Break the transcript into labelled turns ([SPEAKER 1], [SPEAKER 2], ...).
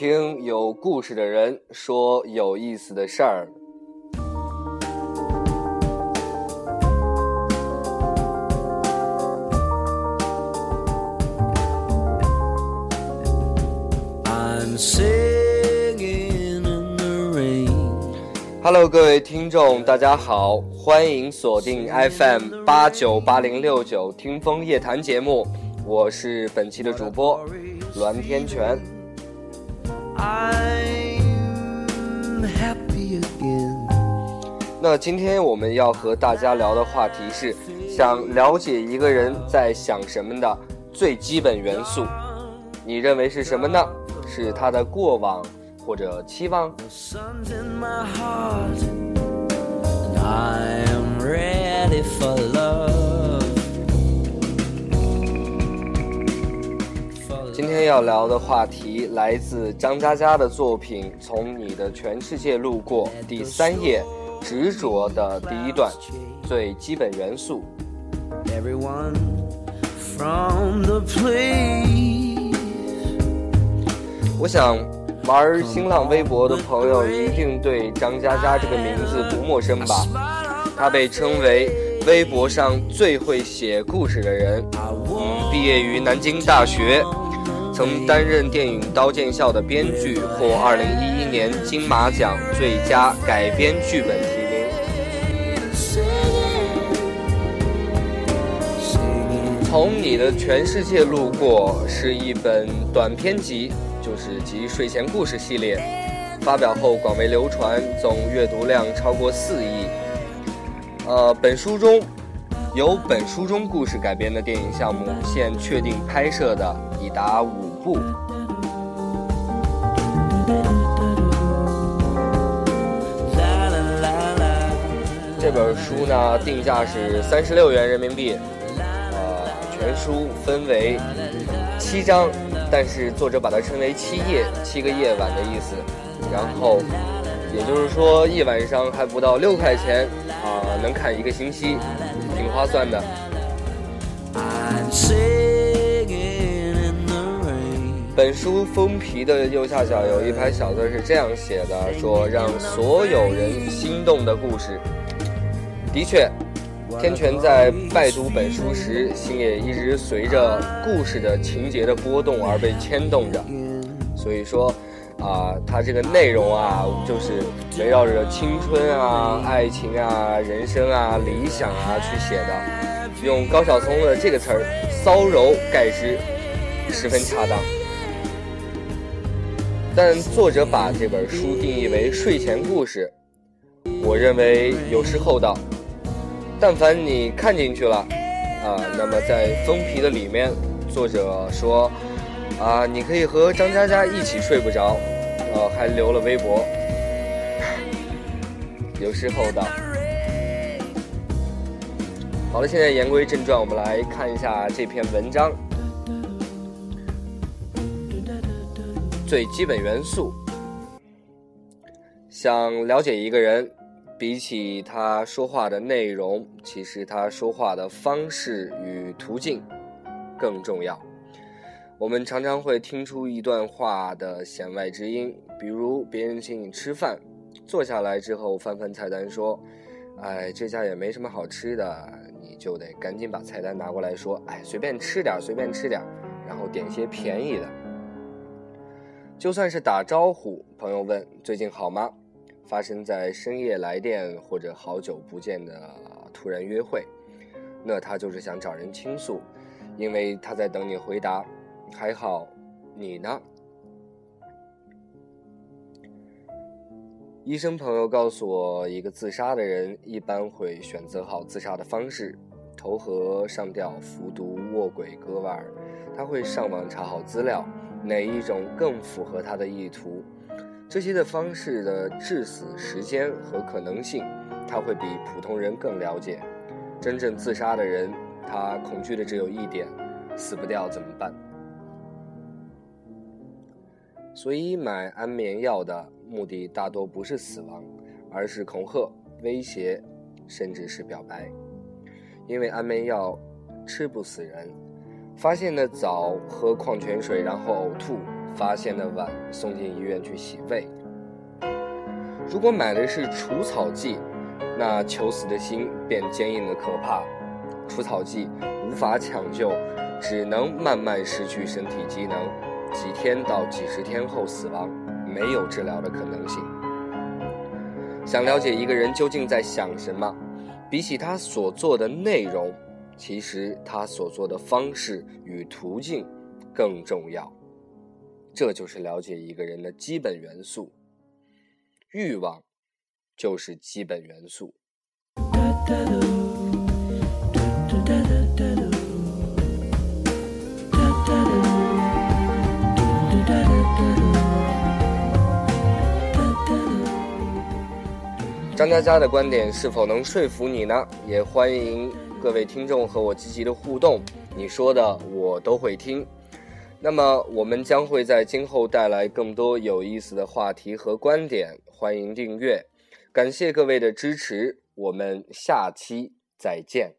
[SPEAKER 1] 听有故事的人说有意思的事儿。Hello，各位听众，大家好，欢迎锁定 FM 八九八零六九听风夜谈节目，我是本期的主播栾天全。那今天我们要和大家聊的话题是，想了解一个人在想什么的最基本元素，你认为是什么呢？是他的过往。或者期望。今天要聊的话题来自张嘉佳的作品《从你的全世界路过》第三页，执着的第一段，最基本元素。我想。玩新浪微博的朋友一定对张嘉佳这个名字不陌生吧？他被称为微博上最会写故事的人。嗯，毕业于南京大学，曾担任电影《刀剑笑》的编剧，获2011年金马奖最佳改编剧本提名。从你的全世界路过是一本短篇集。就是集睡前故事系列，发表后广为流传，总阅读量超过四亿。呃，本书中由本书中故事改编的电影项目，现确定拍摄的已达五部。这本书呢，定价是三十六元人民币。呃，全书分为七章。但是作者把它称为“七夜”，七个夜晚的意思。然后，也就是说一晚上还不到六块钱啊，能看一个星期，挺划算的。本书封皮的右下角有一排小字是这样写的：说让所有人心动的故事。的确。天泉在拜读本书时，心也一直随着故事的情节的波动而被牵动着。所以说，啊，它这个内容啊，就是围绕着青春啊、爱情啊、人生啊、理想啊去写的。用高晓松的这个词儿“骚柔”概之，十分恰当。但作者把这本书定义为睡前故事，我认为有失厚道。但凡你看进去了，啊，那么在封皮的里面，作者说，啊，你可以和张嘉佳一起睡不着，呃，还留了微博，有失厚道。好了，现在言归正传，我们来看一下这篇文章，最基本元素，想了解一个人。比起他说话的内容，其实他说话的方式与途径更重要。我们常常会听出一段话的弦外之音，比如别人请你吃饭，坐下来之后翻翻菜单说：“哎，这家也没什么好吃的。”你就得赶紧把菜单拿过来说：“哎，随便吃点，随便吃点。”然后点些便宜的。就算是打招呼，朋友问：“最近好吗？”发生在深夜来电或者好久不见的突然约会，那他就是想找人倾诉，因为他在等你回答。还好，你呢？医生朋友告诉我，一个自杀的人一般会选择好自杀的方式：投河、上吊、服毒、卧轨、割腕。他会上网查好资料，哪一种更符合他的意图。这些的方式的致死时间和可能性，他会比普通人更了解。真正自杀的人，他恐惧的只有一点：死不掉怎么办？所以买安眠药的目的大多不是死亡，而是恐吓、威胁，甚至是表白。因为安眠药吃不死人，发现的早，喝矿泉水然后呕吐。发现的晚送进医院去洗胃。如果买的是除草剂，那求死的心便坚硬的可怕。除草剂无法抢救，只能慢慢失去身体机能，几天到几十天后死亡，没有治疗的可能性。想了解一个人究竟在想什么，比起他所做的内容，其实他所做的方式与途径更重要。这就是了解一个人的基本元素。欲望就是基本元素。张嘉佳的观点是否能说服你呢？也欢迎各位听众和我积极的互动，你说的我都会听。那么，我们将会在今后带来更多有意思的话题和观点，欢迎订阅，感谢各位的支持，我们下期再见。